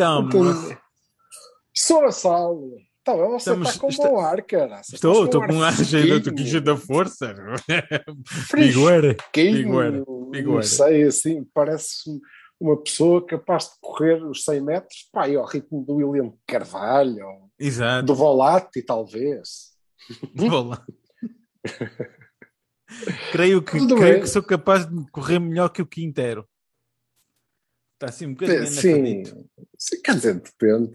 Então, Então, Sou a Sal. Tá você Estamos- está com está- bom ar, cara. Você estou, estás estou com um ar cheio fresquinho, cheio da força. fresquinho. Vigor, Não sei, assim, parece uma pessoa capaz de correr os 100 metros, pá, ao ritmo do William Carvalho, Exato. do Volatti, talvez. Lá. creio que, creio que sou capaz de correr melhor que o Quintero. Está assim um bocadinho Sim, sim, quer dizer, depende.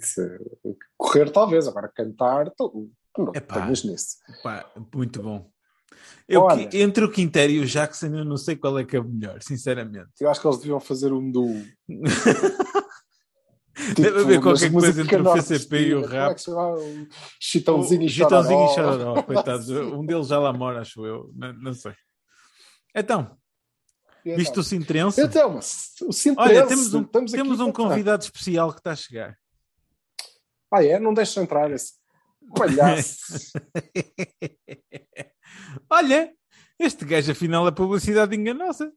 Correr, talvez, agora cantar, tô- não Epá. tenhas nisso. Pá, muito bom. Eu, Olha. que- entre o Quintero e o Jackson, eu não sei qual é que é o melhor, sinceramente. Eu acho que eles deviam fazer um duo. Deve haver qualquer mas coisa entre o PCP e o é rap. O Chitãozinho e Chitãozinho e. Chororó, coitados. Um deles já lá mora, acho eu. Não, não sei. Então, E visto o? Sintrense, Então, mas o Sintrense, olha, temos um, estamos aqui temos um convidado especial que está a chegar. Ah, é? Não deixa entrar esse palhaço. Olha, este gajo afinal é publicidade enganosa.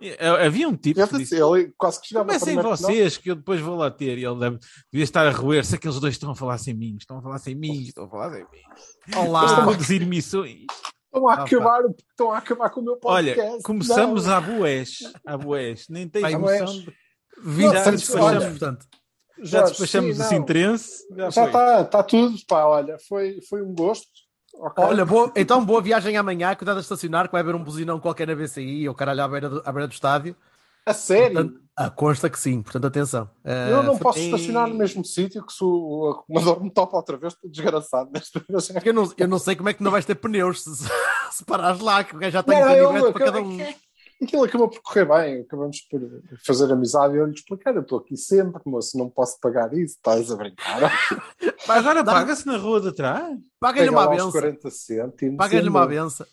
Eh, Havia um tipo que disse, ele quase que chegava comecem vocês que eu depois vou lá ter. E ele deve, devia estar a roer se aqueles dois estão a falar sem mim, estão a falar sem mim, estão a falar sem mim. Estão Olá. a produzir missões. Estão a Ah, acabar, estão a acabar com o meu podcast. Olha, começamos Não. à boés. À boés. Nem tens Vai, noção de... 20 Já segundos, despachamos. portanto. Já Jorge, despachamos sim, o não. Sintrense. Já, está tá tudo, pá, olha, foi, foi um gosto. ok? Olha, boa, então boa viagem amanhã, cuidado de estacionar, que vai haver um buzinão qualquer na BCI ou caralho à beira do, à beira do estádio. a sério, Portanto, ah, consta que sim, portanto atenção. eu Ah, não posso foi- estacionar no mesmo sítio que se o acumulador me topa outra vez, estou desgraçado vez. Eu não, eu não sei como é que não vais ter pneus se, se parares lá, que o gajo já tem Não, um eu- para eu- cada um. Aquilo acabou por correr bem, acabamos por fazer amizade e eu lhe explicar, eu estou aqui sempre, moço, não posso pagar isso, estás a brincar. Agora Dá- paga-se na rua de trás. Paga-lhe uma benção. 40 cêntimos. Paga-lhe uma benção.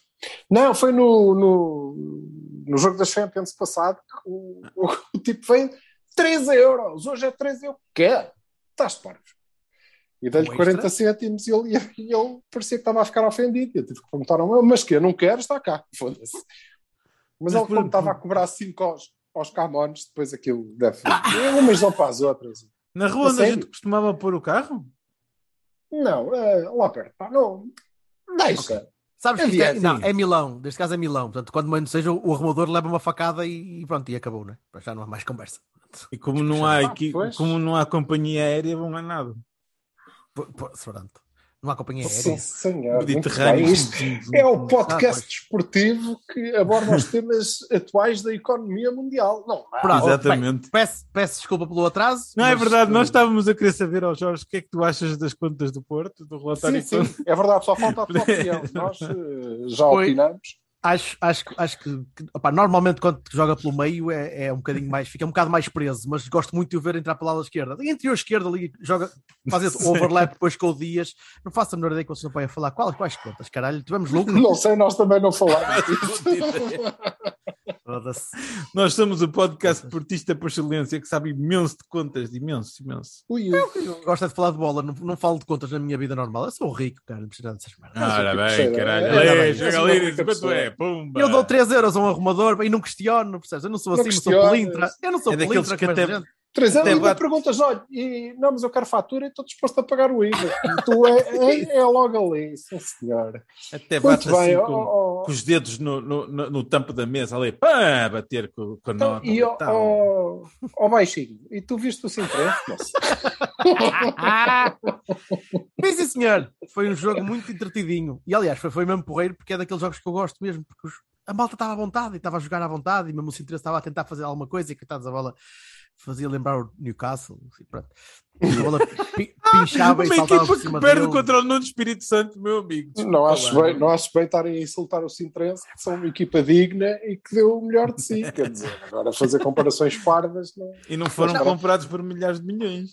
Não, foi no, no, no jogo da Champions passado o, o, o tipo veio 3 euros. Hoje é 3 euros. Quer? Estás parvo. E dei-lhe Um 40 extra? cêntimos e ele, e ele parecia que estava a ficar ofendido. Eu tive que perguntar ao meu, mas que eu não quero, está cá. Foda-se. Mas, Mas ele, como estava a cobrar 5 aos, aos camões, depois aquilo deve. Umas vão para as outras. Na rua A onde a gente costumava pôr o carro? Não, é, lá perto. pá, não. Deixa. Sabes É que é, não, é Milão, neste caso é Milão. Portanto, quando menos seja, o arrumador leva uma facada e, e pronto, e acabou, né? Já não há mais conversa. E como não há, Ah, como não há companhia aérea, vão a nada. Pronto. Não há companhia Sim, aérea. senhor. Muito Mediterrâneo. É o podcast Ah, desportivo que aborda os temas atuais da economia mundial. Não, há. Pronto, Exatamente. bem, peço, peço desculpa pelo atraso. Não é mas, verdade, nós uh, estávamos a querer saber ao Jorge o que é que tu achas das contas do Porto, do sim, relatório sim, é verdade, só falta a tua opinião. Nós eh, já Foi. opinamos. Acho, acho, acho que, que opá, normalmente quando joga pelo meio é, é um bocadinho mais, fica um bocado mais preso, mas gosto muito de o ver entrar pela lado esquerda. E interior esquerda ali, joga, faz esse overlap depois com o Dias. Não faço a menor ideia que vocês não podem falar. Quais, quais contas, caralho? Tivemos lucro? Não sei, nós também não falamos. Foda-se. Nós somos o podcast portista por excelência que sabe imenso de contas, imenso, imenso. Ui. Eu gosto de falar de bola, não, não falo de contas na minha vida normal. Eu sou rico, cara, não preciso dessas merdas. Ora bem, caralho. É, é, Ali, chega ali diz quanto é, pumba. Eu dou 3 euros a um arrumador e não questiono, percebes? Eu não sou assim, não sou pelintra. Eu não sou É pelintra que até- gente. Três anos Até ainda bate- perguntas, olha, e, não, mas eu quero fatura e estou disposto a pagar o IVA. E tu é, é, é logo ali, sim senhor. Até Muito bate assim bem, com, ó, com os dedos no, no, no, no tampo da mesa, ali, pá, bater com, com a Então, nota. e ao, ao, ao baixinho, e tu viste o Sintré? Nossa. Sim, sim, senhor. Foi um jogo muito entretidinho. E aliás, foi, foi mesmo porreiro porque é daqueles jogos que eu gosto mesmo. Porque os- a malta estava à vontade e estava a jogar à vontade e mesmo o Sintra estava a tentar fazer alguma coisa e coitados a bola fazia lembrar o Newcastle. pronto. A bola pi- pinchava e Uma saltava equipa por cima que perde dele. contra o Nuno Espírito Santo, meu amigo. Desculpa Não acho, lá. bem, não acho bem estarem a insultar o Sintrense, que são uma equipa digna e que deu o melhor de si. Quer dizer, agora fazer comparações pardas. Não... E não foram Mas- comprados por milhares de milhões.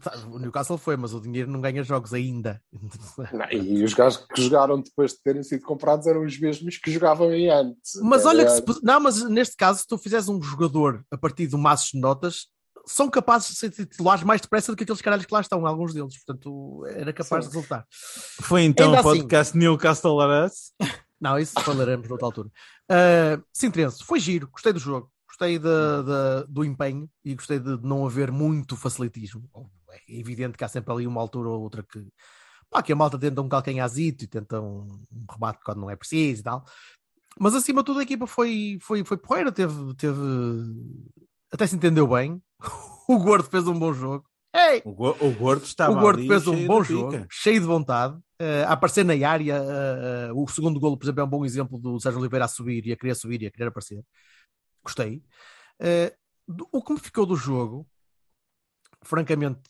Tá, O Newcastle foi, mas o dinheiro não ganha jogos ainda. Não, e os gajos que jogaram depois de terem sido comprados eram os mesmos que jogavam aí antes. Mas olha que se, Era- não, mas neste caso, se tu fizeres um jogador a partir de um maço de notas, são capazes de ser titulares mais depressa do que aqueles caralhos que lá estão, alguns deles. Portanto, era capaz Sim. de resultar. Foi então o assim. podcast Newcastle Laras. Não, isso falaremos noutra altura. Uh, Sintrense, foi giro, gostei do jogo, gostei da- da- do empenho e gostei de não haver muito facilitismo. É evidente que há sempre ali uma altura ou outra que, pá, que a malta tenta um calcanhazito e tenta um, um remate quando não é preciso e tal. Mas acima de tudo a equipa foi, foi, foi porreira, teve, teve. Até se entendeu bem. O Gordo fez um bom jogo. Ei! O, Go- o Gordo estava o Gordo ali fez um bom jogo, pica. cheio de vontade, eh, a aparecer na área. eh, eh, o segundo golo, por exemplo, é um bom exemplo do Sérgio Oliveira a subir e a querer subir e a querer aparecer. Gostei. Do- o que me ficou do jogo, francamente,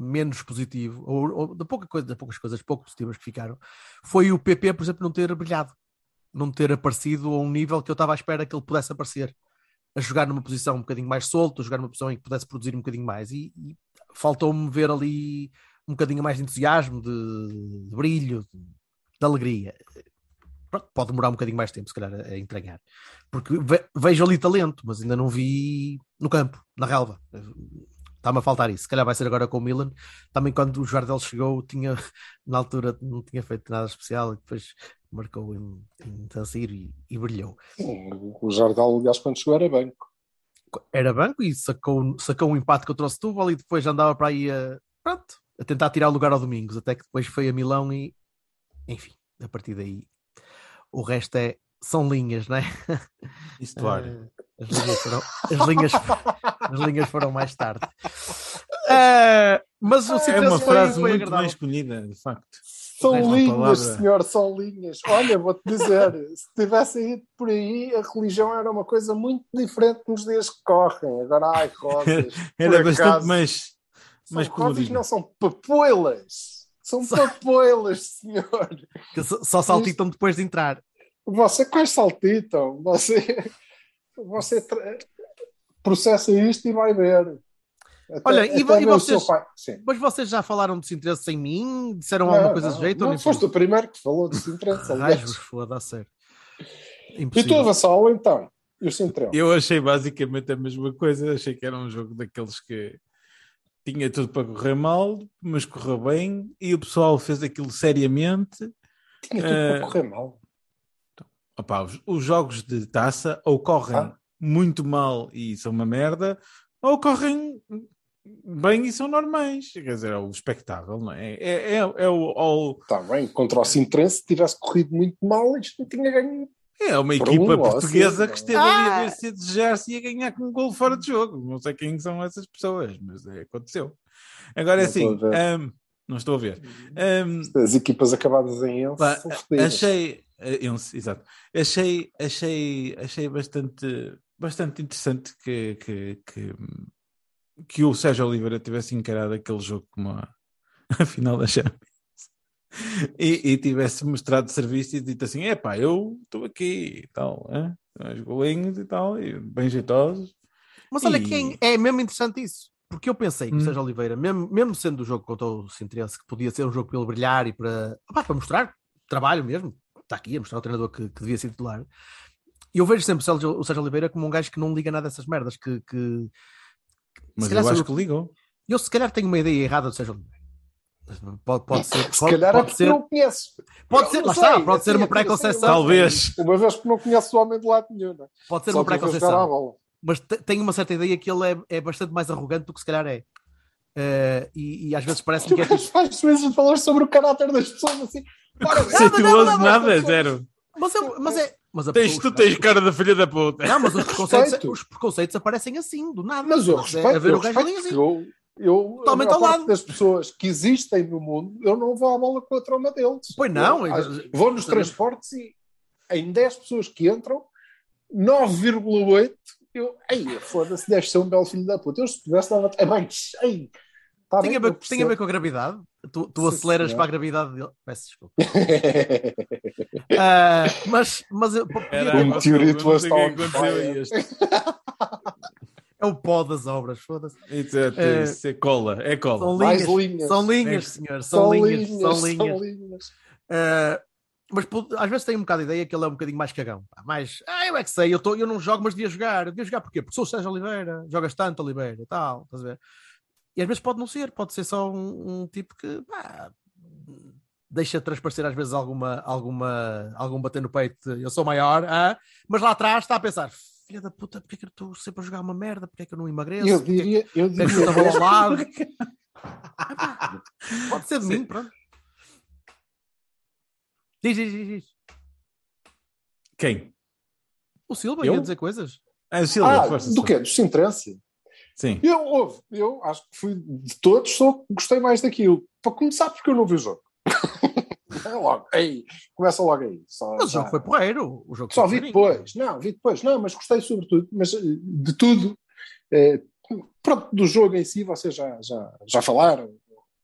menos positivo, ou, ou de, pouca coisa, de poucas coisas pouco positivas que ficaram, foi o PP, por exemplo, não ter brilhado, não ter aparecido a um nível que eu estava à espera que ele pudesse aparecer. A jogar numa posição um bocadinho mais solto, a jogar numa posição em que pudesse produzir um bocadinho mais. E, e faltou-me ver ali um bocadinho mais de entusiasmo, de, de brilho, de, de alegria. Pronto, pode demorar um bocadinho mais tempo, se calhar, a entranhar. Porque ve- vejo ali talento, mas ainda não vi no campo, na relva. Está-me a faltar isso. Se calhar vai ser agora com o Milan. Também quando o Jardel chegou, tinha, na altura não tinha feito nada especial e depois marcou em, em e, e brilhou. Sim, o Jardal, aliás, quando chegou era banco. Era banco e sacou, sacou um empate contra o Setúbal e depois andava para aí a, pronto, a tentar tirar o lugar ao Domingos, até que depois foi a Milão e enfim, a partir daí o resto é são linhas, não é? História. Eh, As linhas foram, as linhas, as linhas foram mais tarde. Eh, mas o É uma foi- frase foi muito agradável. bem escolhida, de facto. São linhas, senhor, são linhas. Olha, vou-te dizer, se tivessem ido por aí, a religião era uma coisa muito diferente nos dias que correm. Agora, ai, rosas. Era por bastante acaso, mais, São mais rosas não são papoilas. São papoilas, senhor. Que só- só saltitam depois de entrar. Você quais saltitam? Você, você processa isto e vai ver. Até- Olha, e, até e o vocês, mas vocês já falaram de interesse sem mim? Disseram alguma Não, coisa não, desse jeito? não, ou nem foste foi? o primeiro que falou de aliás. Raios, foda a sério. E tu. Vassal, então? E o Sintrão? Eu achei basicamente a mesma coisa. Achei que era um jogo daqueles que tinha tudo para correr mal, mas correu bem e o pessoal fez aquilo seriamente. Tinha tudo eh, para correr mal. Opá, os, os jogos de taça ou correm Ah. muito mal e são uma merda, ou correm bem e são normais. Quer dizer, é o espectável, não é? É, é, é o, ao- Está bem, contra o Sintrense, se tivesse corrido muito mal, isto não tinha ganho. é uma Por equipa um, portuguesa assim, que esteve ali a ver se a desejar-se e a ganhar com um gol fora de jogo. Não sei quem são essas pessoas, mas é, aconteceu. Agora é Não estou assim, a ver. ahm, não estou a ver. Ahm, As equipas acabadas em Ense Pá, achei, eh, eu- exato, achei, achei, achei bastante, bastante interessante que, que, que, que o Sérgio Oliveira tivesse encarado aquele jogo como a, a final da Champions e, e tivesse mostrado serviço e dito assim: é pá, eu estou aqui e tal, hein? os golinhos e tal, e bem jeitosos. Mas olha E- que é, é mesmo interessante isso. Porque eu pensei que o Hum. Sérgio Oliveira, mesmo, mesmo sendo o jogo contra o Sintrense, que podia ser um jogo para ele brilhar e para, opá, para mostrar trabalho mesmo, está aqui a mostrar ao treinador que, que devia ser titular. E eu vejo sempre o Sérgio, o Sérgio Oliveira como um gajo que não liga nada dessas merdas. Que, que... Mas calhar eu acho eu- que ligou. Eu se calhar tenho uma ideia errada do Sérgio Oliveira. Pode, pode ser. Se Pode, calhar é pode porque ser, não conheces. pode Eu ser, lá sei, está, pode assim, ser uma é assim, uma- Talvez. Uma vez que não conheces o homem de lado nenhum, não é? Pode ser Só uma bola. mas te- tenho uma certa ideia que ele é, é bastante mais arrogante do que se calhar é. Eh, e, e às vezes parece-me que é tipo, às vezes falar sobre o caráter das pessoas assim. Preconceituoso não, não, nada, zero. Mas, é, mas é. Mas a Tens, tu tens cara da filha da puta. Não, mas os preconceitos, os preconceitos aparecem assim, do nada. Mas eu É respeito, a ver eu o respeito assim. eu, eu, a Totalmente ao lado. das pessoas que existem no mundo, eu não vou à bola contra uma deles. Pois não, Eu, eu- acho- vou nos transportes e em 10 pessoas que entram, 9,8 eu, ei, foda-se, deve ser um belo filho da puta. Eu se pudesse dava é bem, ei, Tá Tem bem, a, ver, eu tem a ver com a gravidade? Tu, tu aceleras para a gravidade dele. Peço desculpa. Ah, mas, mas eu, Era, Um meteorito é o pó das obras, foda-se. Isso é cola, é cola. São Mais linhas, linhas. são linhas, É- senhor, são, linhas, são linhas. são linhas. Ah, mas às vezes tenho um bocado de ideia que ele é um bocadinho mais cagão. pá, Mais, ah, eu é que sei, eu, tô, eu não jogo, mas devia jogar. Devia jogar porquê? Porque sou o Sérgio Oliveira, jogas tanto, Oliveira, tal, estás a ver? E às vezes pode não ser, pode ser só um, um tipo que pá, deixa transparecer às vezes alguma, alguma, algum bater no peito, eu sou maior, ah, mas lá atrás está a pensar, filha da puta, porque é que eu estou sempre a jogar uma merda? Porque é que eu não emagreço? Eu Porque é que- diria, eu porque é que diria a bola ao lado? Pode ser de mim, pronto. Diz, diz, diz, diz. Quem? O Silva Eu? ia dizer coisas. Ah, o Silva, Ah, força. do quê? Do Sintrense? Sim. Eu, houve, eu acho que fui de todos, só gostei mais daquilo. Para começar, porque eu não vi o jogo. É logo, aí, começa logo aí. Só, Mas o jogo foi porreiro. O jogo Só vi depois, não, vi depois, não, mas gostei sobretudo, mas eh, de tudo, eh, pronto, do jogo em si vocês já, já, já falaram,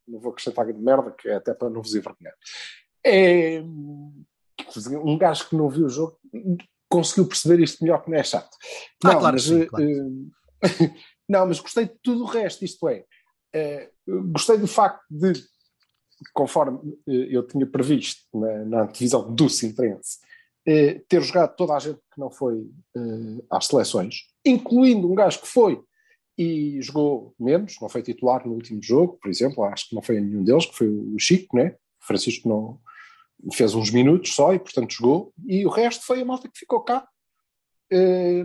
não vou acrescentar grande merda, que é até para não vos envergonhar. É, um gajo que não viu o jogo conseguiu perceber isto melhor que não é chato. Ah, não, claro mas, sim, claro. eh, não, mas gostei de tudo o resto, isto é, gostei do facto de, conforme eh, eu tinha previsto na, na antevisão do Sintrense, eh, ter jogado toda a gente que não foi eh, às seleções, incluindo um gajo que foi e jogou menos, não foi titular no último jogo, por exemplo, acho que não foi nenhum deles, que foi o Chico, né? O Francisco não fez uns minutos só e portanto jogou, e o resto foi a malta que ficou cá, eh,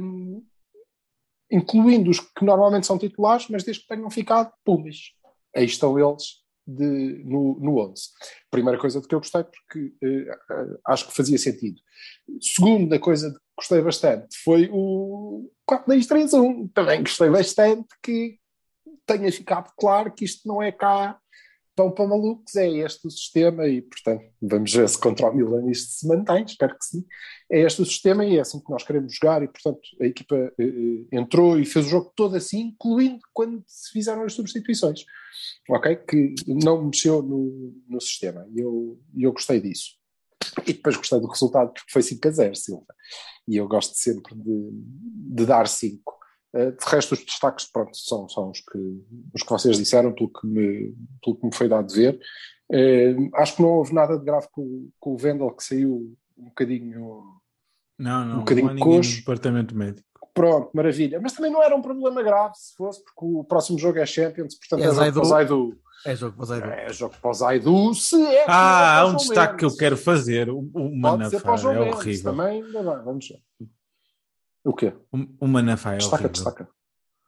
incluindo os que normalmente são titulares, mas desde que tenham ficado, pumas. Aí estão eles de, no, no 11. Primeira coisa de que eu gostei, porque eh, acho que fazia sentido. Segunda coisa de que gostei bastante foi o 4-2-3-1. Também gostei bastante que tenha ficado claro que isto não é cá pão para malucos, é este o sistema e, portanto, vamos ver se contra o Milan isto se mantém, espero que sim. É este o sistema e é assim que nós queremos jogar e, portanto, a equipa eh, entrou e fez o jogo todo assim, incluindo quando se fizeram as substituições, ok? Que não mexeu no, no sistema e eu, eu gostei disso. E depois gostei do resultado porque foi 5 a 0, Silva. E eu gosto sempre de, de dar 5. Uh, de resto, os destaques pronto, são, são os, que, os que vocês disseram, pelo que me, pelo que me foi dado de ver. Uh, acho que não houve nada de grave com, com o Vendel, que saiu um bocadinho. Não, não, Um bocadinho não há ninguém coxo. no departamento médico. Pronto, maravilha. Mas também não era um problema grave se fosse, porque o próximo jogo é Champions, portanto É é, jogo Zaidu. para o Zaidu. É jogo para o Zaidu. É jogo para o Zaidu, se é. Ah, há para um destaque que eu quero fazer. O, o Manafá é horrível. também. Vamos ver. O quê? O, o Manafá é Destaca, horrível. destaca.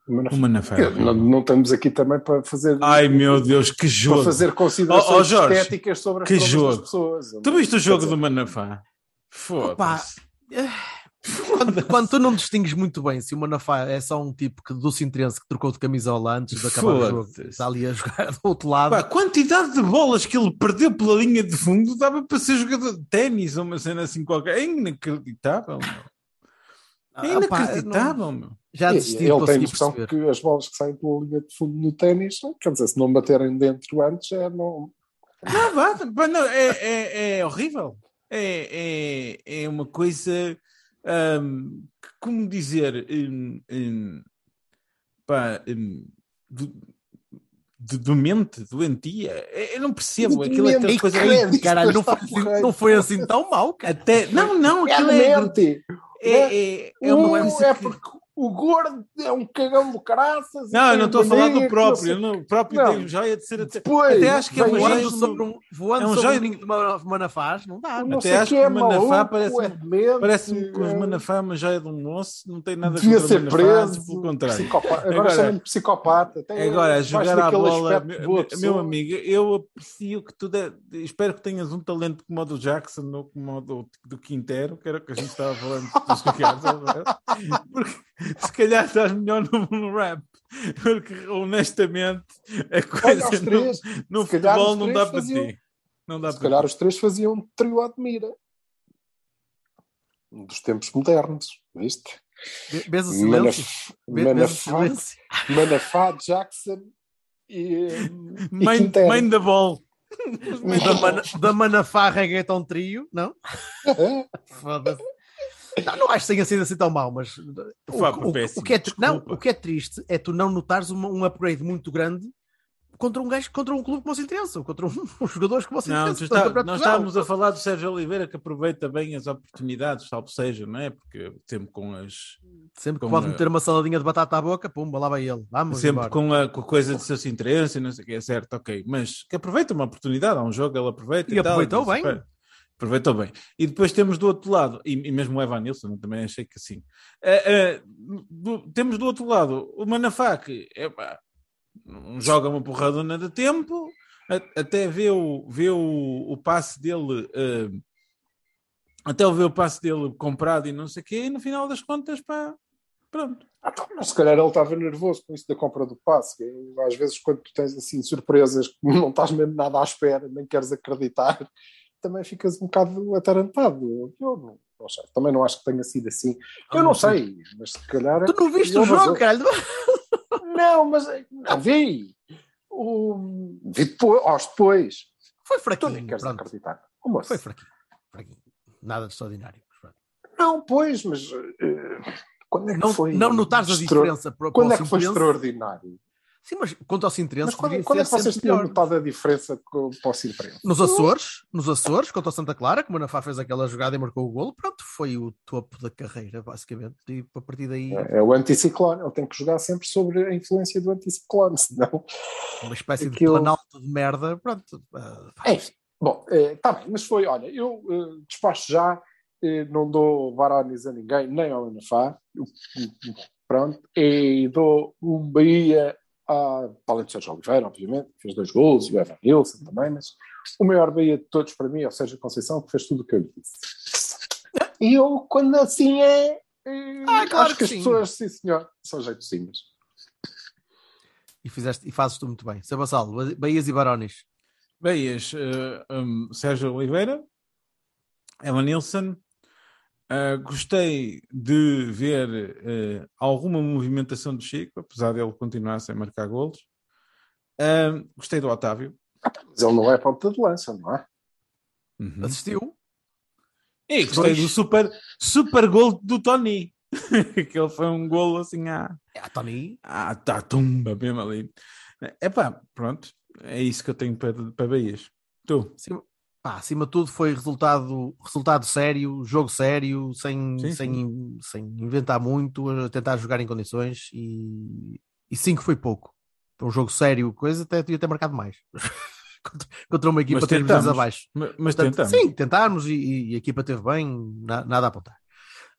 O Manafá é Não, não estamos aqui também para fazer. Ai meu Deus, que para jogo! fazer considerações Oh, oh, Jorge, estéticas sobre as que jogo. das pessoas. Tu viste o jogo Quer do dizer, Manafá? Foda-se. Quando, quando tu não distingues muito bem se o Manafá é só um tipo que, do Sintrense que trocou de camisola antes de acabar o jogo, está ali a jogar do outro lado. Pá, a quantidade de bolas que ele perdeu pela linha de fundo dava para ser jogador de ténis ou uma cena assim qualquer. É inacreditável, meu. É inacreditável, meu. já e- desisti, ele tem consegui noção perceber. que as bolas que saem pela linha de fundo no ténis, quer dizer, se não baterem dentro antes, é não. Não, pá, não, é, é, é horrível. É, é, é uma coisa. que, como dizer. hum, hum, pá, hum, do, de domente, doentia. É, Eu não percebo. Aquilo é aquela Doente, coisa. Caralho, não foi, assim, não foi assim tão mau, cara. Até, não, não, É aquilo é, mente. É, é, é uma Um coisa é que- porque o gordo é um cagão do caraças. Não, eu não estou a falar do que próprio. não o próprio Não. tem joia de ser até. Depois, Até acho que é lá joia de- sobre um, voando É um um ninho de ma- manafás, não dá. Não. Até acho quem que é o Manafá maluco, parece- é Parece-me que os é- Manafá é uma joia de um moço, não tem nada Devia contra ser Manafá, preso. pelo contrário. psicopata. Agora, Agora- psicopata. Tem- Agora, a jogar à bola, de meu, meu pessoa. amigo, eu aprecio que tu de- espero que tenhas um talento como o do Jackson ou como o do, do Quintero, que era o que a gente estava falando dos jogadores, porque se calhar estás melhor no, no rap, porque honestamente a Olha, coisa no, três, no se calhar futebol os não três dá para faziam- ti. Não dá se para calhar ti. os três faziam um trio à admira. Dos tempos modernos, viste? O silêncio? Manafá, silêncio? Manafá, Jackson E, e Mãe, mãe da bol. Da, mana, da Manafá Reggaeton Trio, não? Foda-se. Não, não acho que tenha sido assim tão mau, mas o, Foi o- o péssimo, que é, não, o que é triste é tu não notares uma- um upgrade muito grande contra um gajo, contra um clube como o Sintrense, contra um, uns jogadores como o Não, Sintrense. está- nós estávamos a falar do Sérgio Oliveira que aproveita bem as oportunidades, salvo seja, não é? Porque sempre com as. Sempre que pode a- meter uma saladinha de batata à boca, pumba, lá vai ele. Vamos sempre embora. com a, com a coisa de seus interesses e não sei o que, é certo, ok. Mas que aproveita uma oportunidade, há um jogo, ele aproveita E e, tal, aproveitou então, bem. super. Aproveitou bem. E depois temos do outro lado, e, mesmo o Evan Nilsson, também achei que assim. Eh, eh, do- temos do outro lado o Manafá, que epá, não joga uma porradona de tempo, até vê o, vê o, o passe dele. eh, até ver o passe dele comprado e não sei o quê, e no final das contas, pá, pronto. Ah, então, mas se calhar ele estava nervoso com isso da compra do passe. que Às vezes, quando tu tens assim surpresas que não estás mesmo nada à espera, nem queres acreditar, também ficas um bocado atarantado. Eu não, não sei, também não acho que tenha sido assim. Eu não sei, mas se calhar. Tu não viste ele o jogo, vazou. caralho? Não, mas não vi. O... Vi depois, aos depois. Foi Tu fraquinho. nem queres acreditar. Como assim? Foi fraquinho. fraquinho. Nada de extraordinário. Não, pois, mas eh, quando é que Não, foi? não notares a extra- diferença para, Quando é que foi extraordinário? Sim, mas quanto ao Sintrense, Mas quando, é que vocês tinham notado a diferença com, para o Sintrense? Nos Açores, nos Açores, contra o Santa Clara, como o Manafá fez aquela jogada e marcou o golo, pronto, foi o topo da carreira, basicamente. E a partir daí, É, é o anticiclone, ele tem que jogar sempre sobre a influência do anticiclone, senão. uma espécie de aquilo- planalto de merda, pronto. ah, Enfim, bom, está bem, mas foi, olha, eu eh, despacho já, eh, não dou varones a ninguém, nem ao Anafá, pronto, e dou um Bahia a, para além do Sérgio Oliveira, obviamente, que fez dois gols, e o Evan Nilsson também, mas o maior Bahia de todos para mim é o Sérgio Conceição, que fez tudo o que eu lhe disse. E eu, quando assim é, eh, Ah, claro acho que que, as sim. pessoas, sim senhor, são jeitozinhas. E, fizeste, e fazes tu muito bem. Sabassal, Bahias e Barones. Beias, eh, um, Sérgio Oliveira, Evan Nilsson. Eh, gostei de ver eh, alguma movimentação do Chico, apesar dele continuar sem marcar golos. Eh, gostei do Otávio. Mas ele não é ponta de lança, não é? Uhum. Assistiu? E gostei Dois. do super, super gol do Tony. Aquele foi um golo assim à, É, Tony. à, à tumba mesmo ali. Epá, pronto. É isso que eu tenho para, para Bahias. Tu? Acima, pá, acima de tudo foi resultado, resultado sério, jogo sério, sem, Sim, sem, sem inventar muito, a tentar jogar em condições e, e cinco foi pouco. Para um jogo sério, coisa, até devia ter marcado mais. contra, contra uma equipa Mas três tentamos. abaixo. Mas, mas Portanto, tentamos. Sim, tentámos e, e a equipa teve bem, na- nada a apontar.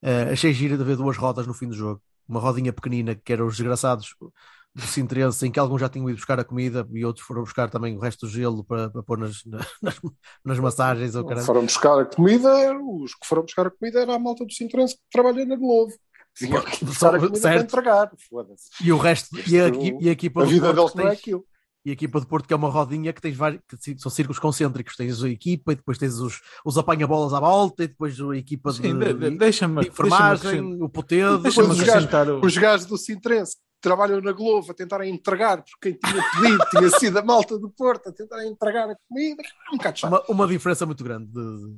Eh, achei giro de haver duas rodas no fim do jogo. Uma rodinha pequenina que eram os desgraçados do Sintrense, em que alguns já tinham ido buscar a comida e outros foram buscar também o resto do gelo para, para pôr nas, nas, nas massagens. ou caralho. Foram buscar a comida, os que foram buscar a comida era a malta do Cinturense que trabalha na Globo. Tinha que ir buscar a comida para Certo. entregar. E o resto, e a, e a equipa A do vida deles não é aquilo. E a equipa de Porto, que é uma rodinha que tens vários, que são círculos concêntricos. Tens a equipa e depois tens os, os apanha-bolas à volta e depois a equipa de, Sim, de- de- de deixa-me deixa-me enfermagem, acrescentar- o potedo. Depois os o- Os gajos do Cinturense que trabalham na Globo a tentarem entregar, porque quem tinha pedido tinha sido a malta do Porto a tentarem entregar a comida. É um bocado chato. uma, uma diferença muito grande de, de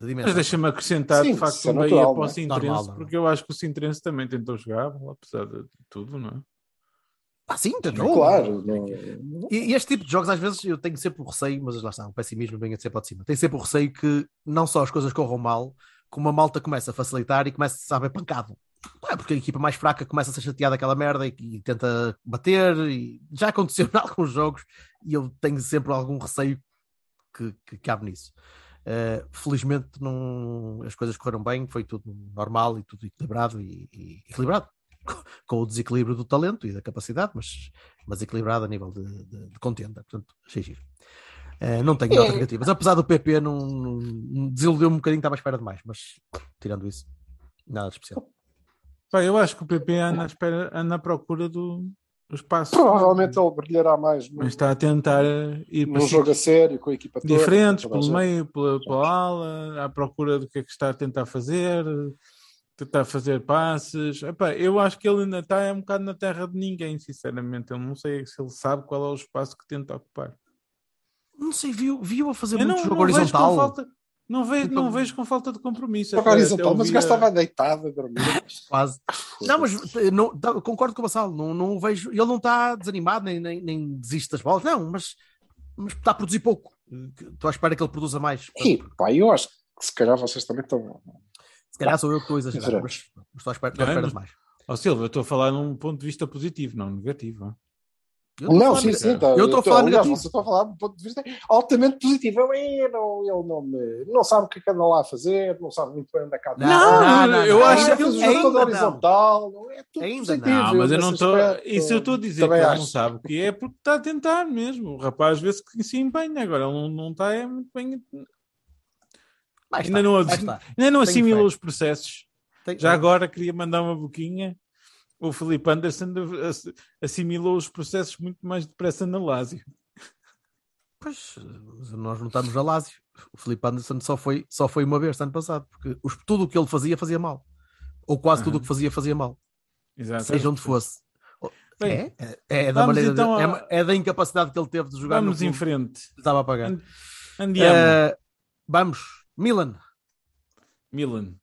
Mas dimensão. deixa-me acrescentar Sim, de facto é Bahia para o é? Sintrense, Normal, é? porque eu acho que o Sintrense também tentou jogar, apesar de tudo, não é? Ah, sim, tentou. Claro, não- E, e este tipo de jogos, às vezes, eu tenho sempre o receio, mas lá está, o pessimismo vem a sempre de cima. Tenho sempre o receio que não só as coisas corram mal, como a malta começa a facilitar e começa a saber pancado. Pá, porque a equipa mais fraca começa a ser chateada daquela merda e, e tenta bater. E já aconteceu em alguns jogos e eu tenho sempre algum receio que, que cabe nisso. Uh, felizmente não, as coisas correram bem, foi tudo normal e tudo equilibrado e, e equilibrado com o desequilíbrio do talento e da capacidade, mas, mas equilibrado a nível de, de, de contenda. Portanto, achei giro. Uh, não tenho notas negativas, apesar do PP não, não desiludiu-me um bocadinho, estava à espera de mais, mas tirando isso, nada de especial. Pá, eu acho que o PP anda à, espera, anda à procura do, do espaço. Provavelmente ele brilhará mais no, Mas está a tentar ir para num jogo a sério com a equipa toda. diferentes, pelo gente. meio, pela, pela ala, à procura do que é que está a tentar fazer. tentar fazer passes. Epá, eu acho que ele ainda está um bocado na terra de ninguém, sinceramente. Eu não sei se ele sabe qual é o espaço que tenta ocupar. Não sei, viu, viu a fazer Eu muito não, jogo não horizontal. falta. Não vejo, Então- não vejo com falta de compromisso. Joga Até- horizontal, até mas o gajo estava deitado a dormir. Quase. Não, mas não, tá- concordo com o Vassal. Não, não vejo. Ele não está desanimado, nem, nem, nem desiste das bolas. Não, mas, mas está a produzir pouco. Estou à espera que ele produza mais. E, pá, eu acho que se calhar vocês também estão. Se calhar sou eu que estou a exagerar, mas, estou à espera, estou à Não, espera de mais. Ó Silva, eu estou a falar num ponto de vista positivo, não negativo. ó. Eu estou Não, sim, sim. tá, Eu estou a falar aliás, negativo. Você está a falar um ponto de vista altamente positivo. Eu, não, ele não, me, não sabe o que é que anda lá a fazer, não sabe muito bem onde é que anda. Não, não, não, eu não, acho que ele todo não. horizontal. Não, é tudo Ainda positivo. Não, mas eu não estou. Isso eu estou a dizer que ele não sabe o que é porque está a tentar mesmo. O rapaz vê-se que se empenha. Agora ele não, está é muito bem. Ainda estar, não, ainda não fé. os processos. Tem- Já agora queria mandar uma boquinha. O Felipe Anderson ass- assimilou os processos muito mais depressa na Lazio. Pois, nós não estamos a Lásio. O Felipe Anderson só foi, só foi uma vez ano passado, porque os- tudo o que ele fazia, fazia mal. Ou quase tudo o que fazia, fazia mal. Exato. Seja onde fosse. Bem, é, é, é da maneira de- então é a- ma- é, da incapacidade que ele teve de jogar Vamos em frente. estava a pagar. And-. Eh, vamos, Milan. Milan.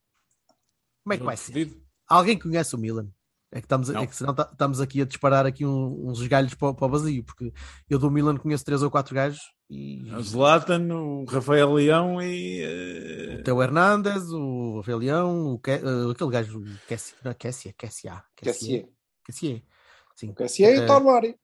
Como é que Jogo vai ser? fedido. Alguém conhece o Milan? É que estamos, Não. é que senão ta- estamos aqui a disparar aqui um- uns galhos para, o- para o vazio, porque eu do Milan conheço três ou quatro gajos e O Zlatan, o Rafael Leão e. eh, o Teo Hernandes, o Rafael Leão, o Ke- eh, aquele gajo, o Kessie, não é Kessie, Kessia, Kessie. Kessie. Sim. Kessie e Eh, o Tomori.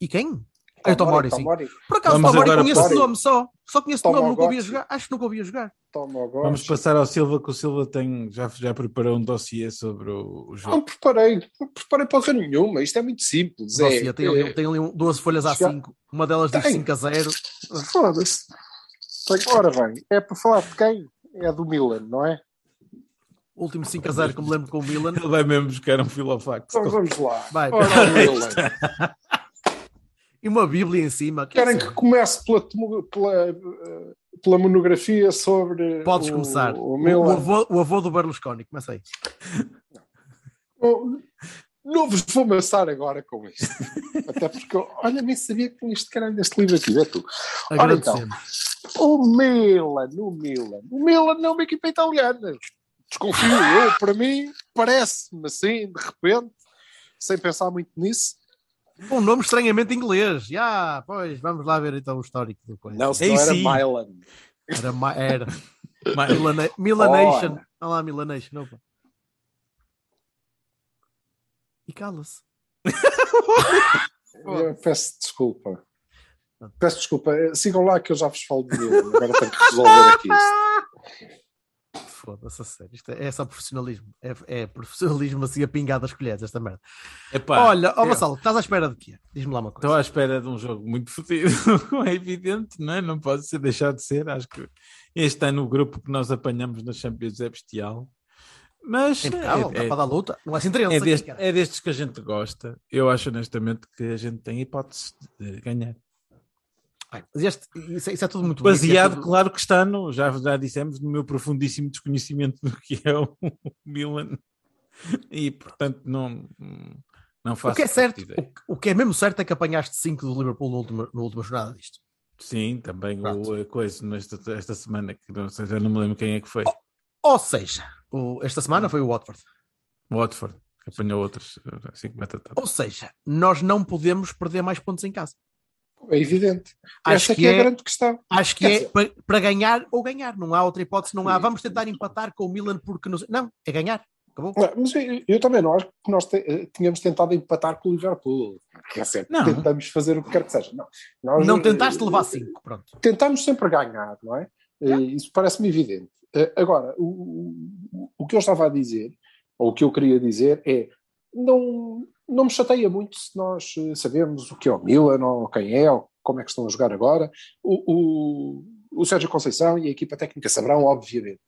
E quem? É o Tomori, sim. Tomori. Por acaso, o Vamos Tomori conheço para- de nome só. Só conheço de nome, nunca ouvi jogar. Acho que nunca ouvi a jogar. Vamos passar ao Silva, que o Silva tem, já, já preparou um dossiê sobre o, o jogo. Não preparei, não preparei porra nenhuma. Isto é muito simples. É, Dossiê, tem, ali, é, tem ali um- duas folhas Jogar- A5. Uma delas diz Tem. 5 a 0. Foda-se. Ora bem, é para falar de quem? É do Milan, não é? O último 5 a 0 que me lembro com o Milan. Ele vai mesmo buscar um filofax. Então vamos lá. Vai. Ora, o Milan. E uma Bíblia em cima. Querem que comece pela, pela, eh, pela monografia sobre. Podes o, começar. O Milan. o avô, o avô do Berlusconi. Começa aí. Oh, Não vos vou amassar agora com isto. Até porque, eu- olha, nem sabia que tinha este caralho deste livro aqui. É tu. Ora então, o Milan, o Milan. O Milan não é uma equipa italiana. Desconfio eu, para mim, parece-me assim, de repente, sem pensar muito nisso. Um nome estranhamente inglês. Já, pois, vamos lá ver então o histórico do coisa. Não, se não era. Milan. Era. era. Milana- Milanation. Olha lá, Milanation. Opa. E cala-se. Peço desculpa. Peço desculpa. Sigam lá que eu já vos falo de Milan. Agora tenho que resolver aqui isto. Foda-se, a sério. Isto é, é só profissionalismo. É, é profissionalismo assim a pingar das colheres, esta merda. Epá, Olha, ó Vassalo, estás à espera de quê? Diz-me lá uma coisa. Estou à espera de um jogo muito fodido, é evidente, não é? Não pode ser deixado de ser. Acho que este ano o grupo que nós apanhamos na Champions é bestial. Mas É é, é- luta. Não assim é cara. é destes que a gente gosta. Eu acho honestamente que a gente tem hipótese de ganhar. Mas este- isso, é- isso é tudo muito bonito, Baseado, é tudo- claro que está no, já, já dissemos, no meu profundíssimo desconhecimento do que é o Milan. E portanto não, não faço O que é certo, o, que- o que é mesmo certo é que apanhaste 5 do Liverpool na última, na última jornada disto. Sim, também Pronto. o a coisa nesta esta semana, que não sei, já não me lembro quem é que foi. Ou seja, o- esta semana foi o Watford. Watford, que apanhou outros assim que mete a tapa. Ou seja, nós não podemos perder mais pontos em casa. É evidente. Acho Essa que aqui é é- a grande questão. Acho que Quer é dizer- para, para ganhar ou ganhar. Não há outra hipótese. Não há. Vamos tentar empatar com o Milan porque não. Não, é ganhar. Acabou. Mas eu, eu também não acho que nós te- eh, tínhamos tentado empatar com o Liverpool. Quer dizer, Não. tentamos fazer o que quer que seja. Não, nós, Não eh, tentaste levar 5. Pronto. tentamos sempre ganhar, não é? Eh, Isso parece-me evidente. Eh, Agora, o- o que eu estava a dizer, ou o que eu queria dizer, é não, não me chateia muito se nós eh, sabemos o que é o Milan, ou quem é, ou como é que estão a jogar agora. O, o, o Sérgio Conceição e a equipa técnica saberão, obviamente.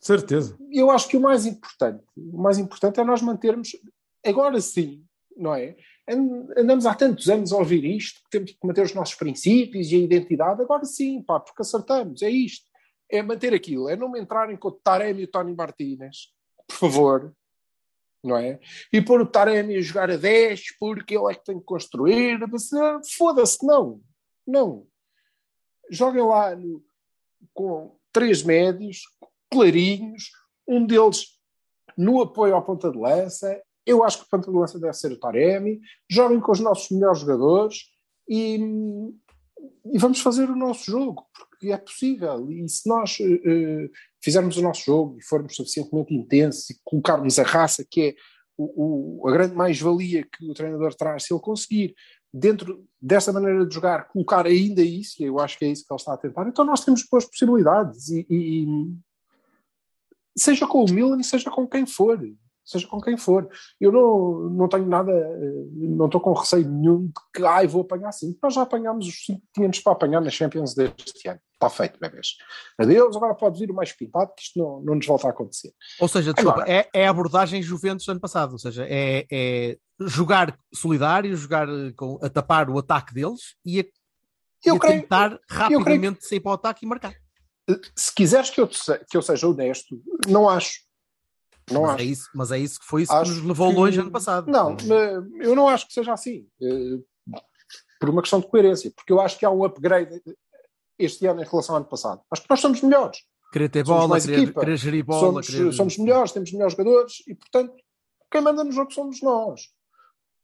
Certeza. Eu acho que o mais importante, o mais importante é nós mantermos, agora sim, não é? And- Andamos há tantos anos a ouvir isto, que temos que manter os nossos princípios e a identidade, agora sim, pá, porque acertamos, é isto. É manter aquilo, é não me entrarem com o Taremi e o Tony Martínez, por favor, não é? E pôr o Taremi a jogar a 10 porque ele é que tem que construir. Ah, Foda-se, não. Não. Joguem lá no- com três médios, clarinhos, um deles no apoio ao ponta de lança. Eu acho que o ponta de lança deve ser o Taremi. Joguem com os nossos melhores jogadores e, e vamos fazer o nosso jogo, porque é possível. E se nós eh, fizermos o nosso jogo e formos suficientemente intensos e colocarmos a raça, que é o, o- a grande mais-valia que o treinador traz, se ele conseguir, dentro dessa maneira de jogar, colocar ainda isso, e eu acho que é isso que ele está a tentar, então nós temos boas possibilidades. E- e seja com o Milan, seja com quem for. Seja com quem for. Eu não, não tenho nada, eh, não estou com receio nenhum de que ai, vou apanhar cinco. Nós já apanhámos os cinco que tínhamos para apanhar na Champions deste ano. Está feito, bebês. Adeus, agora pode vir o mais pintado, que isto não, não nos volta a acontecer. Ou seja, desculpa, Agora- é, é a abordagem Juventus do ano passado. Ou seja, é, é jogar solidário, jogar eh, com, a tapar o ataque deles e a, e Eu a creio- tentar creio rapidamente sair para o ataque e marcar. Se quiseres que eu, te que eu seja honesto, não acho. Não mas, acho. é isso, mas é isso que foi isso Acho que nos levou que- longe ano passado. Não, mas eu não acho que seja assim. eh, Por uma questão de coerência. Porque eu acho que há um upgrade este ano em relação ao ano passado. Acho que nós somos melhores. Querer ter somos bola, querer, querer gerir bola. somos, querer- somos melhores, temos melhores jogadores e, portanto, quem manda no jogo somos nós.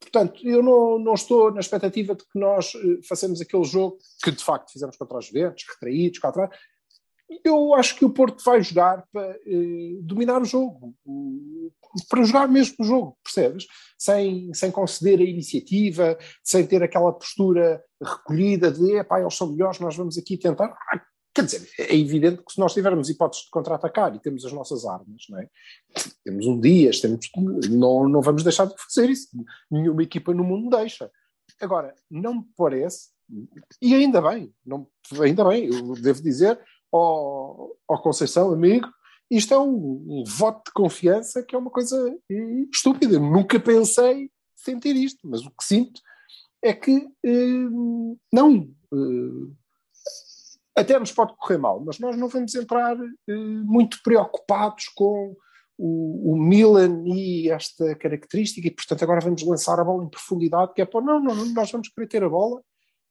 Portanto, eu não, não estou na expectativa de que nós eh, façamos aquele jogo que de facto fizemos contra os Juventus, retraídos, cá atrás. Eu acho que o Porto vai jogar para eh, dominar o jogo, para jogar mesmo o jogo, percebes? Sem, sem conceder a iniciativa, sem ter aquela postura recolhida de epá, eles são melhores, nós vamos aqui tentar. Ah, Quer dizer, é evidente que se nós tivermos hipóteses de contra-atacar e temos as nossas armas, não é? temos um dia, temos, não, não vamos deixar de fazer isso. Nenhuma equipa no mundo deixa. Agora, não me parece, e ainda bem, não, ainda bem, eu devo dizer ao, ao Conceição, amigo, isto é um, um voto de confiança que é uma coisa eh, estúpida. Eu nunca pensei sentir isto, mas o que sinto é que eh, não. eh, até nos pode correr mal, mas nós não vamos entrar eh, muito preocupados com o, o Milan e esta característica, e portanto agora vamos lançar a bola em profundidade, que é para não, não, nós vamos querer ter a bola,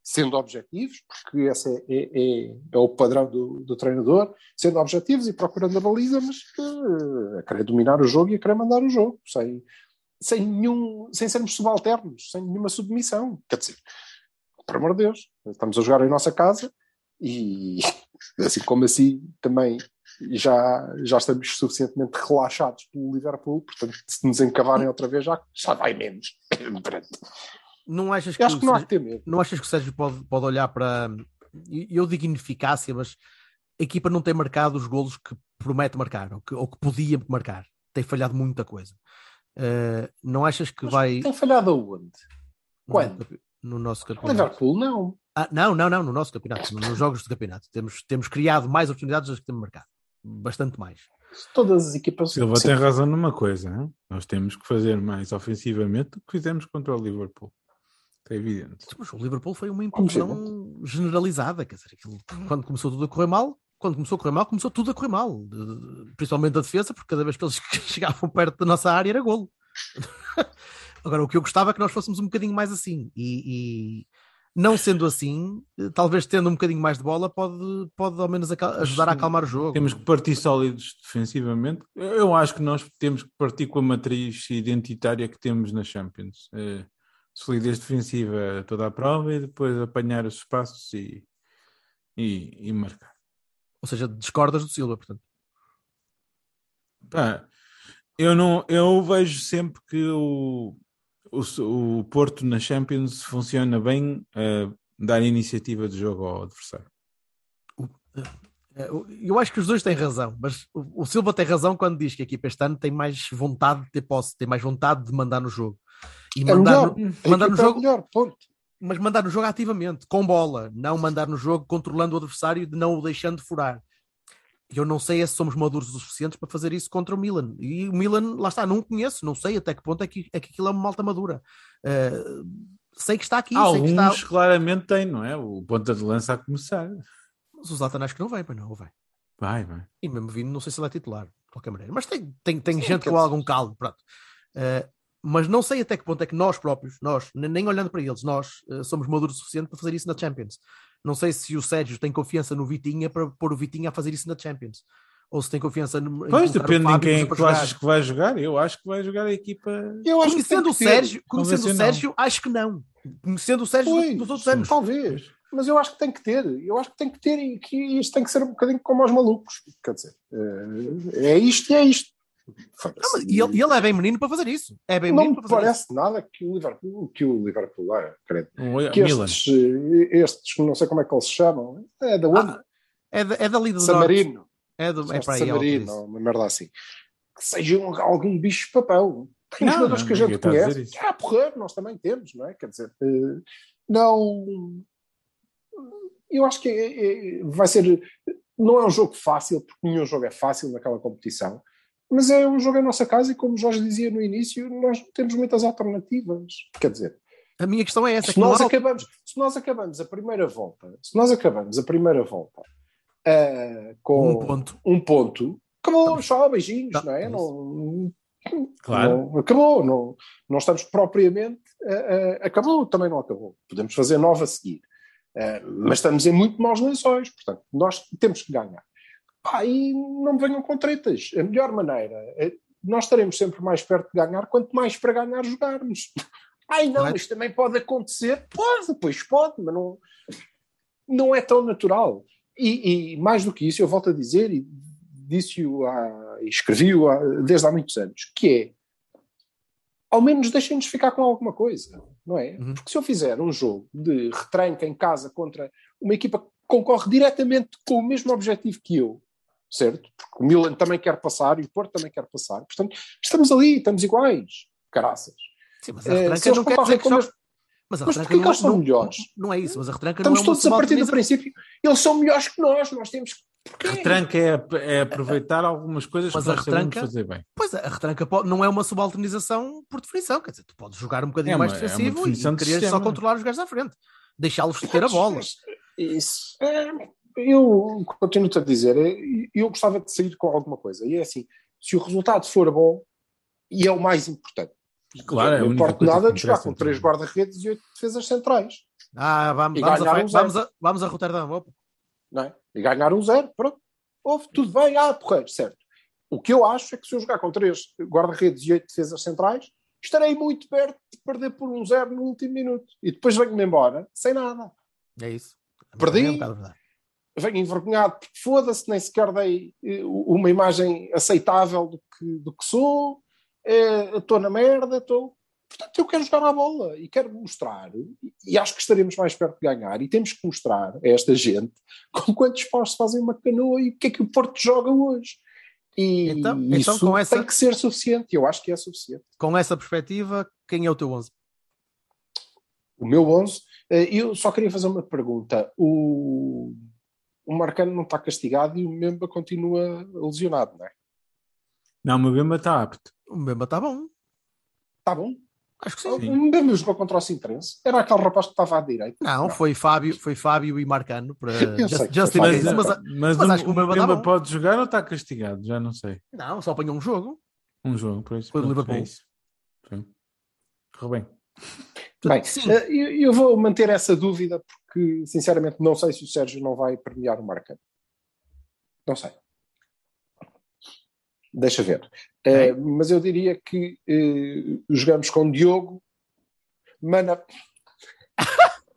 sendo objetivos, porque esse é, é, é, é o padrão do, do treinador, sendo objetivos e procurando a baliza, mas eh, a querer dominar o jogo e a querer mandar o jogo, sem, sem nenhum, sem sermos subalternos, sem nenhuma submissão. Quer dizer, por amor de Deus, estamos a jogar em nossa casa e assim como assim também já, já estamos suficientemente relaxados pelo Liverpool, portanto, se nos encavarem outra vez já, já vai menos. Não achas que, acho o que não há que Sérgio- ter medo. não achas que o Sérgio pode, pode olhar para. Eu digo ineficácia, mas a equipa não tem marcado os golos que promete marcar, ou que, ou que podia marcar. Tem falhado muita coisa. Eh, não achas que Mas vai. Tem falhado aonde? no quando? campe- No nosso campeonato. Liverpool não. Ah, não, não, não, no nosso campeonato, nos jogos do campeonato. Temos, temos criado mais oportunidades do que temos marcado. Bastante mais. Todas as equipas. Silva tem razão numa coisa, hein? nós temos que fazer mais ofensivamente do que fizemos contra o Liverpool. É evidente. Mas o Liverpool foi uma implosão generalizada. Quer dizer, aquilo, quando começou tudo a correr mal, quando começou a correr mal, começou tudo a correr mal. Principalmente a defesa, porque cada vez que eles chegavam perto da nossa área era golo. Agora, o que eu gostava é que nós fôssemos um bocadinho mais assim. E, e não sendo assim, eh, talvez tendo um bocadinho mais de bola, pode, pode ao menos ajudar a acalmar o jogo. Temos que partir sólidos defensivamente. Eu acho que nós temos que partir com a matriz identitária que temos na Champions. Eh, solidez defensiva toda a prova e depois apanhar os espaços e, e, e marcar. Ou seja, discordas do Silva, portanto. Pá, eu, não, eu vejo sempre que o, o, o Porto na Champions funciona bem a dar iniciativa de jogo ao adversário. Eh, eu- acho que os dois têm razão, mas o Silva tem razão quando diz que a equipa este ano tem mais vontade de ter posse, tem mais vontade de mandar no jogo. E É mandar, melhor. no, mandar no é jogo, melhor, ponto. mas mandar no jogo ativamente, com bola, não mandar no jogo controlando o adversário e de não o deixando furar. Eu não sei é se somos maduros o suficientes para fazer isso contra o Milan. E o Milan, lá está, não conheço, não sei até que ponto é que, é que aquilo é uma malta madura. Eh, sei que está aqui, sei que Alguns está. claramente têm, não é? O ponta de lança a começar. Mas o Zlatan acho que não vem, pois não, ou vai. Vai, vai. E mesmo vindo, não sei se ele é titular. qualquer maneira. Mas tem, tem, tem Sim, gente com algum caldo, pronto. Uh, mas não sei até que ponto é que nós próprios, nós, ne- nem olhando para eles, nós uh, somos maduros o suficiente para fazer isso na Champions. Não sei se o Sérgio tem confiança no Vitinha para pôr o Vitinha a fazer isso na Champions. Ou se tem confiança no. Pois o depende em Fábio quem é que tu achas que vai jogar. Eu acho que vai jogar a equipa. Eu acho Conhecendo o que ter. Sérgio, conhecendo o. Sérgio, acho que não. Conhecendo o Sérgio Pois, dos outros anos. Talvez. Mas eu acho que tem que ter. Eu acho que tem que ter e que isto tem que ser um bocadinho como aos malucos. Quer dizer, eh, é isto e é isto. Não, mas e ele, ele é bem menino para fazer isso. É bem não menino me para fazer parece nada que o Liverpool, que o Liverpool é, credo. O Que estes, estes, não sei como é que eles se chamam, é da onde? isso. É, da- é dali do San norte. Marino. É, do, é para aí. San algo Marino, disso. uma merda assim. Que sejam algum bicho de papel. Tem Não, jogadores não, que a gente conhece. Ah, porra, nós também temos, não é? Quer dizer, eh, não. Eu acho que é- é- vai ser. Não é um jogo fácil, porque nenhum jogo é fácil naquela competição, mas é um jogo em nossa casa e, como o Jorge dizia no início, nós não temos muitas alternativas. Quer dizer, A minha questão é essa. se não nós, há- acabamos, se nós acabamos a primeira volta, se nós acabamos a primeira volta ah, com Um ponto. um ponto, acabou, só beijinhos, Tá, não é? é. Não, Claro. não- acabou, não, não estamos propriamente. ah, ah, acabou, também não acabou. Podemos fazer nova a seguir. Mas estamos em muito maus lençóis, portanto, nós temos que ganhar. Pá, e não me venham com tretas. A melhor maneira, é- nós estaremos sempre mais perto de ganhar, quanto mais para ganhar jogarmos. Ai não, isto também pode acontecer. Pode, pois pode, mas não, não é tão natural. E, e mais do que isso, eu volto a dizer, e disse-o e escrevi-o desde há muitos anos, que é ao menos deixem-nos ficar com alguma coisa, não é? Uhum. Porque se eu fizer um jogo de retranca em casa contra uma equipa que concorre diretamente com o mesmo objetivo que eu, certo? Porque o Milan também quer passar e o Porto também quer passar, portanto, estamos ali, estamos iguais, caraças. Sim, mas a Eh, retranca eles não quer dizer que mesmo- Mas a Mas retranca porquê que não, eles são não- melhores? Não é isso, mas a retranca Estamos não é todos a partir do princípio, eles são melhores que nós, nós temos que. Porquê? Retranca é, é aproveitar algumas coisas Mas que nós retranca- fazer bem. Pois a retranca pode- não é uma subalternização por definição, quer dizer, tu podes jogar um bocadinho É mais uma- é uma defensivo definição e de querer só controlar os gajos à frente, deixá-los ter a bola. Isso. É, eu continuo-te a dizer, é, eu gostava de sair com alguma coisa. E é assim: se o resultado for bom, e é o mais importante. Claro, é não importa nada de jogar com três guarda-redes e oito defesas centrais. Ah, vamos, vamos, a, vamos, a, vamos a Roterdão. opa. Não é? E ganhar um zero, pronto. Houve, tudo bem, ah, porreiro, certo. O que eu acho é que se eu jogar com três guarda-redes e oito defesas centrais, estarei muito perto de perder por um zero no último minuto. E depois venho-me embora sem nada. É isso. Perdi. É bocado verdade. venho envergonhado porque foda-se, nem sequer dei eh, uma imagem aceitável do que, do que sou, eh, estou na merda, estou. Portanto, eu quero jogar à bola e quero mostrar, e- acho que estaremos mais perto de ganhar, e temos que mostrar a esta gente com quantos paus se fazem uma canoa e o que é que o Porto joga hoje. E Então- isso então com essa- tem que ser suficiente, eu acho que é suficiente. Com essa perspectiva, quem é o teu 11? O meu 11, eh, eu só queria fazer uma pergunta. O, o Marcano não está castigado e o Memba continua lesionado, não é? Não, o Mbemba está apto. O Mbemba está bom. Está bom? Acho que sim. O Mbemba jogou contra o Sintrense. Era aquele rapaz que estava à direita. Não, foi Fábio, foi Fábio e Marcano para Just- Justin Mas, mas, mas, acho que o Mbemba pode jogar ou está castigado? Já não sei. não, só apanhou um jogo. Um jogo, por isso. Foi do Liverpool. é isso. Sim. Correu bem. Bem, Sim. eh, eu vou manter essa dúvida porque, sinceramente, não sei se o Sérgio não vai premiar o Marcano. Não sei. Deixa ver. Eh, mas eu diria que eh, jogamos com Diogo, Mana.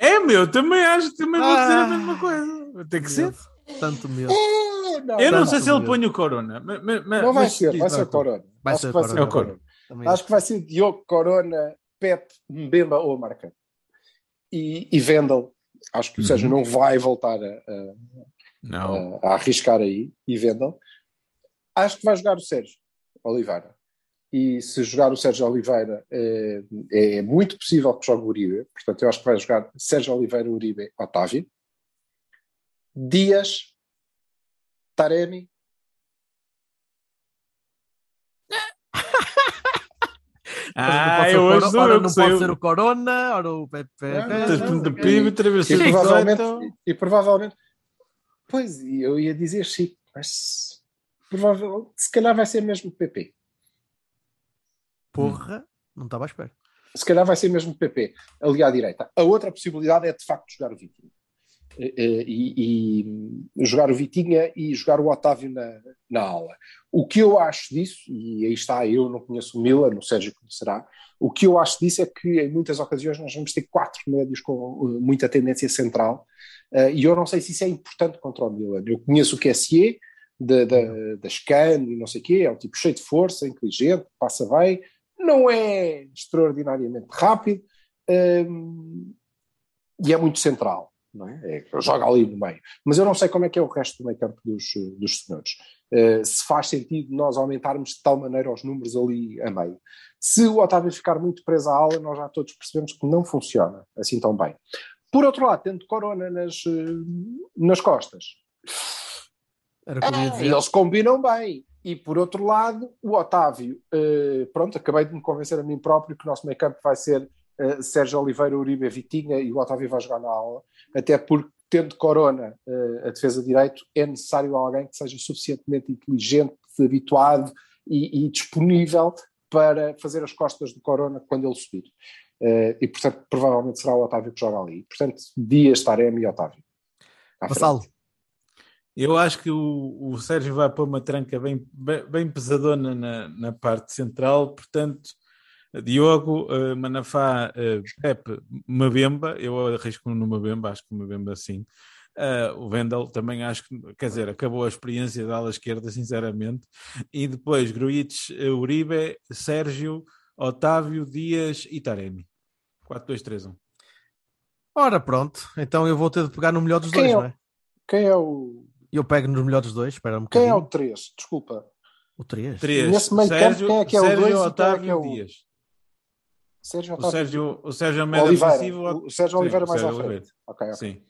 É, meu, também acho que também vou dizer a Ah. mesma coisa. Tem que ser. Tanto medo. Eh, não, Eu não não, sei se ele põe o Corona. Mas, mas- não vai mas ser, vai ser tu. Corona. Vai Acho ser que vai. É o Corona. Também Acho que vai ser Diogo, Corona, Pep, Mbemba ou Marcano. E, e Vendel. Acho que o Uhum. Sérgio não vai voltar a, a- Não. a, a arriscar aí. E Vendel. Acho que vai jogar o Sérgio Oliveira. E se jogar o Sérgio Oliveira, é, é muito possível que jogue o Uribe. Portanto, eu acho que vai jogar Sérgio Oliveira, Uribe, Otávio. Dias, Taremi, Ah, eu não pode ser o hoje ora não que pode ser o Corona, ora o Pepe. Não, não, não. de PIB, E o provavelmente, 18. e provavelmente, pois, eu ia dizer Chico, mas provável, se calhar vai ser mesmo PP. Porra, não estava à espera. Se calhar vai ser mesmo PP, ali à direita. A outra possibilidade é de facto jogar o Vitinha. Eh, eh, E, e jogar o Vitinha e jogar o Otávio na, na ala. O que eu acho disso, e aí está, eu não conheço o Milan, o Sérgio conhecerá, o que eu acho disso é que em muitas ocasiões nós vamos ter quatro médios com eh, muita tendência central, e eu não sei se isso é importante contra o Milan. Eu conheço o QSE, da, da, da Scan e não sei o quê, é um tipo cheio de força, inteligente, passa bem, não é extraordinariamente rápido hum, e é muito central, não é? é? Joga ali no meio. Mas eu não sei como é que é o resto do meio campo dos, dos senhores. Uh, se faz sentido nós aumentarmos de tal maneira os números ali a meio. Se o Otávio ficar muito preso à ala, nós já todos percebemos que não funciona assim tão bem. Por outro lado, tendo Corona nas, uh, nas costas, Era o que eu ia ah, dizer. eles combinam bem. E por outro lado, o Otávio, eh, pronto, acabei de me convencer a mim próprio que o nosso meio campo vai ser eh, Sérgio Oliveira, Uribe, Vitinha e o Otávio vai jogar na aula, até porque, tendo Corona eh, a defesa de direito, é necessário alguém que seja suficientemente inteligente, habituado e, e disponível para fazer as costas do Corona quando ele subir. Eh, e, portanto, provavelmente será o Otávio que joga ali. Portanto, Dias, Taremi e Otávio. Vassalo, Eu acho que o, o Sérgio vai pôr uma tranca bem, bem, bem pesadona na, na parte central, portanto, Diogo, eh, Manafá, uh, Pepe, Mabemba, eu arrisco no Mabemba, acho que o Mabemba sim. Eh, o Vendel também acho que, quer dizer, acabou a experiência da ala esquerda, sinceramente. E depois Gruites, Uribe, Sérgio, Otávio, Dias e Taremi. 4-2-3-1. ora pronto, então eu vou ter de pegar no melhor dos Quem dois, é o- não é? Quem é o, Eu pego no melhor dos dois, espera um quem é bocadinho. o 3? Desculpa. O 3. 3. Nesse meio campo, Sérgio, quem é que é o Sérgio, dois e quem é Otávio que é o- Dias. Sérgio O Otávio. Sérgio, o Sérgio é O Oliveira. ofensivo. O- O Sérgio Sim, Oliveira o mais à Sérgio frente. Oliveira. Ok, ok. Sim.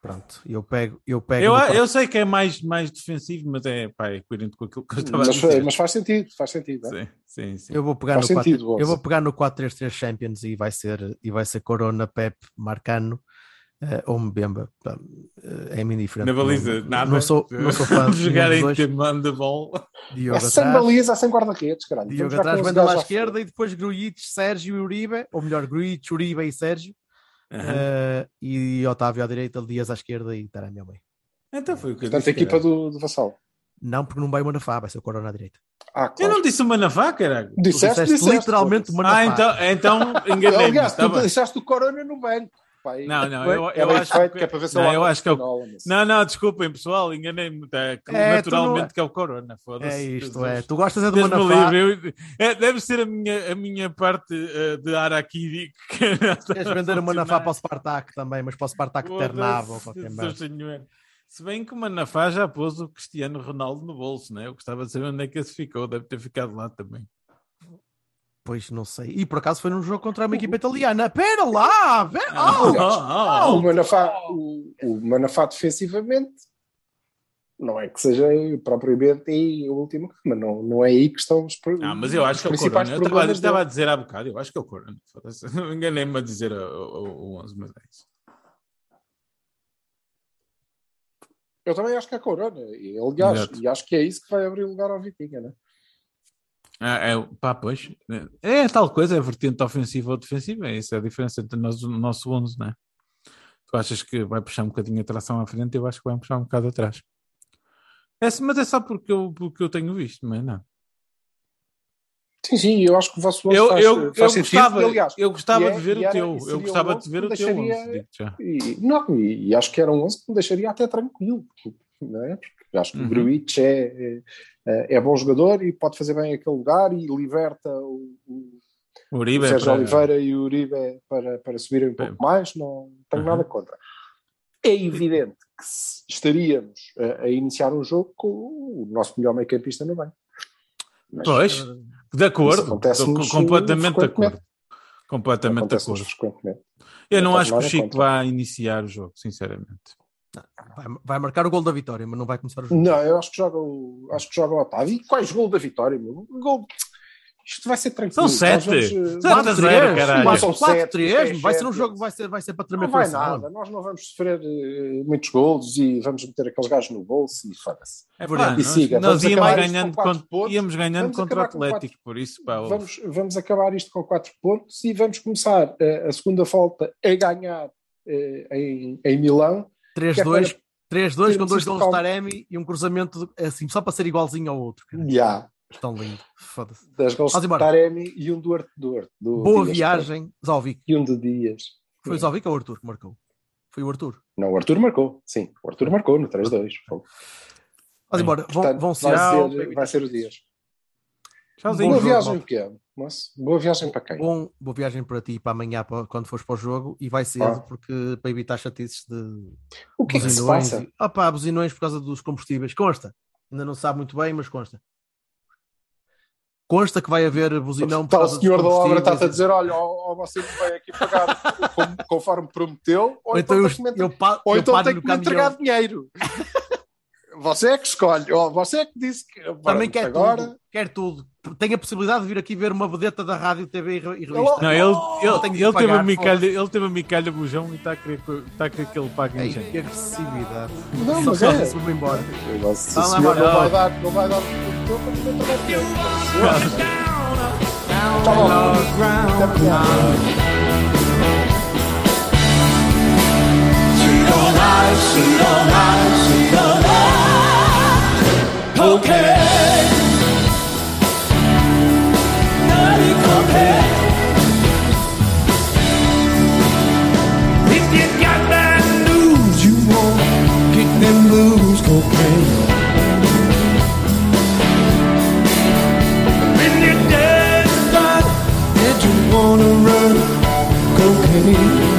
Pronto, eu pego, eu pego Eu, eu sei que é mais, mais defensivo, mas é, pá, é coerente com aquilo que eu estava a Mas, dizer. mas faz sentido, faz sentido. é? Sim, sim, sim. Eu vou pegar Faz no 4, sentido, eu Gonçalo. vou pegar no 4-3-3 Champions e vai ser e vai ser Corona, Pep, Marcano eh, ou Mbemba. Eh, É me indiferente. Na baliza, não, nada. não sou, não sou fã de jogar em dos dois. tempo de bola. Diogo É sem atrás, baliza, sem guarda-redes, caralho. Diogo atrás, Vendel à esquerda e depois Grujic, Sérgio e Uribe, ou melhor, Grujic, Uribe e Sérgio. Aham. eh, e Otávio à direita, Dias à esquerda e Taremi ao meio. Então foi o que eu Portanto, a disse. equipa caralho. do, do Vassal. Não, porque não vai o Manafá, vai ser o Corona à direita. Ah, Eu claro. não disse o Manafá, caralho. Disseste, disseste disseste, literalmente o. Manafá. Ah, então, então enganei-me. Aliás, tu deixaste o Corona no banco. E- Não, não, eu, É eu bem acho que... que é para ver se não, eu acho que é Não, não, desculpem, pessoal, enganei-me. Tá, É, tu naturalmente não- que é o Corona. Foda-se. É isto, é. Tu gostas é do Manafá. livre, eu- é, deve ser a minha, a minha parte eh, de Araquiri que Queres vender o Manafá para o Spartak também, mas para o Spartak Ternava ou qualquer merda. Se bem que o Manafá já pôs o Cristiano Ronaldo no bolso, né? Eu gostava de saber onde é que esse ficou, deve ter ficado lá também. Pois não sei. E por acaso foi num jogo contra uma equipa italiana. Pera lá! Pera... Oh! ah, ah, o, Manafá, o, o Manafá defensivamente não é que seja propriamente aí o último, mas não, não é aí que estão os, pro- Ah, mas eu acho que é o Corona. Eu estava, eu problemas estava a dizer há bocado, eu acho que é o Corona. Enganei-me a dizer o, o, o 11, mas é isso. Eu também acho que é Corona, e, aliás, Exato. e acho que é isso que vai abrir lugar ao Vitinha, né? Ah, é, pá, pois. É tal coisa, é vertente ofensiva ou defensiva. É isso é a diferença entre nós, o nosso 11, né? Tu achas que vai puxar um bocadinho a tração à frente, eu acho que vai puxar um bocado atrás. É, mas é só porque eu, porque eu tenho visto, mas não. Sim, sim, eu acho que o vosso onze Eu, faz, eu, faz eu sentido, gostava, e, aliás, eu gostava é- de ver o teu. Eu gostava 11 de ver o teu deixaria- 11, digo já. E, não, e, e acho que era um 11 que me deixaria até tranquilo, não é? Porque acho que Uhum. o Gruitch é, é, é bom jogador e pode fazer bem aquele lugar e liberta o, o, O o Uribe é Sérgio para- Oliveira e o Uribe para, para subirem um pouco mais, não tenho Uhum. nada contra. É evidente que estaríamos a, a iniciar um jogo com o nosso melhor meio-campista no banco. Mas Pois, de acordo. Completamente de acordo. Completamente de acordo. Eu não acho que o Chico vá iniciar o jogo, sinceramente. Vai, vai marcar o gol da vitória, mas não vai começar o jogo. Não, eu acho que joga o, acho que joga o Otávio. E quais gol da vitória, meu? Gol. Isto vai ser tranquilo. São sete. vamos, eh, Sete a zero, três, caralho. Mas são sete, 4-3, isto é vai ser um jogo, vai ser, vai ser para tremer Não vai nada, nós não vamos sofrer eh, muitos golos e vamos meter aqueles gajos no bolso e foda-se. É Verdade. pá, E nós, siga, nós íamos ganhando, com quatro contra, pontos. íamos ganhando contra o com quatro- Atlético, por isso, pá. Vamos, vamos acabar isto com 4 pontos e vamos começar eh, a segunda volta a ganhar eh, em, em Milão. 3-2, Que é 3-2 com dois gols de. Taremi e um cruzamento de- assim, só para ser igualzinho ao outro. Já. Tão lindo. Foda-se. Das gols Vamos de. Taremi e um do do Boa Dias. viagem, Zalvic. E um de Dias. Foi o Zalvic ou o Arthur que marcou? Foi o Arthur. Não, o Arthur marcou. Sim, o Arthur marcou no 3-2. Fogo. Vamos embora. Vão, vão vai, tchau. ser, vai ser o Dias. Tchauzinho. Boa viagem, pequeno. Moço. Boa viagem para quem? Bom, boa viagem para ti para amanhã, para, quando fores para o jogo, e vai cedo, Ah. porque para evitar chatices de O que é que se passa? e- pá, buzinões por causa dos combustíveis. Consta. Ainda não sabe muito bem, mas consta. Consta que vai haver buzinão por Tal causa o senhor da obra está a dizer: olha, ó, ó, você não vai aqui pagar como- conforme prometeu, ou, Ou então, então, eu, tem que me, eu, ou eu então tem que me entregar dinheiro. Você é que escolhe, ó, você é que disse que Também quer agora. tudo. Quer tudo. Tem a possibilidade de vir aqui ver uma vedeta da rádio, TV e re- e revista. Não, ele, ele, que ele, teve pagar, a micalha, ele teve a micalha bujão e está a querer, que- está a querer que ele pague Ei, em gente. que agressividade. Não, Só mas se é. é. vou embora. Se Vai o lá, senhor não vai dar, não vai dar compare. If you got that news you get them blues cocaine. When you're you wanna run cocaine?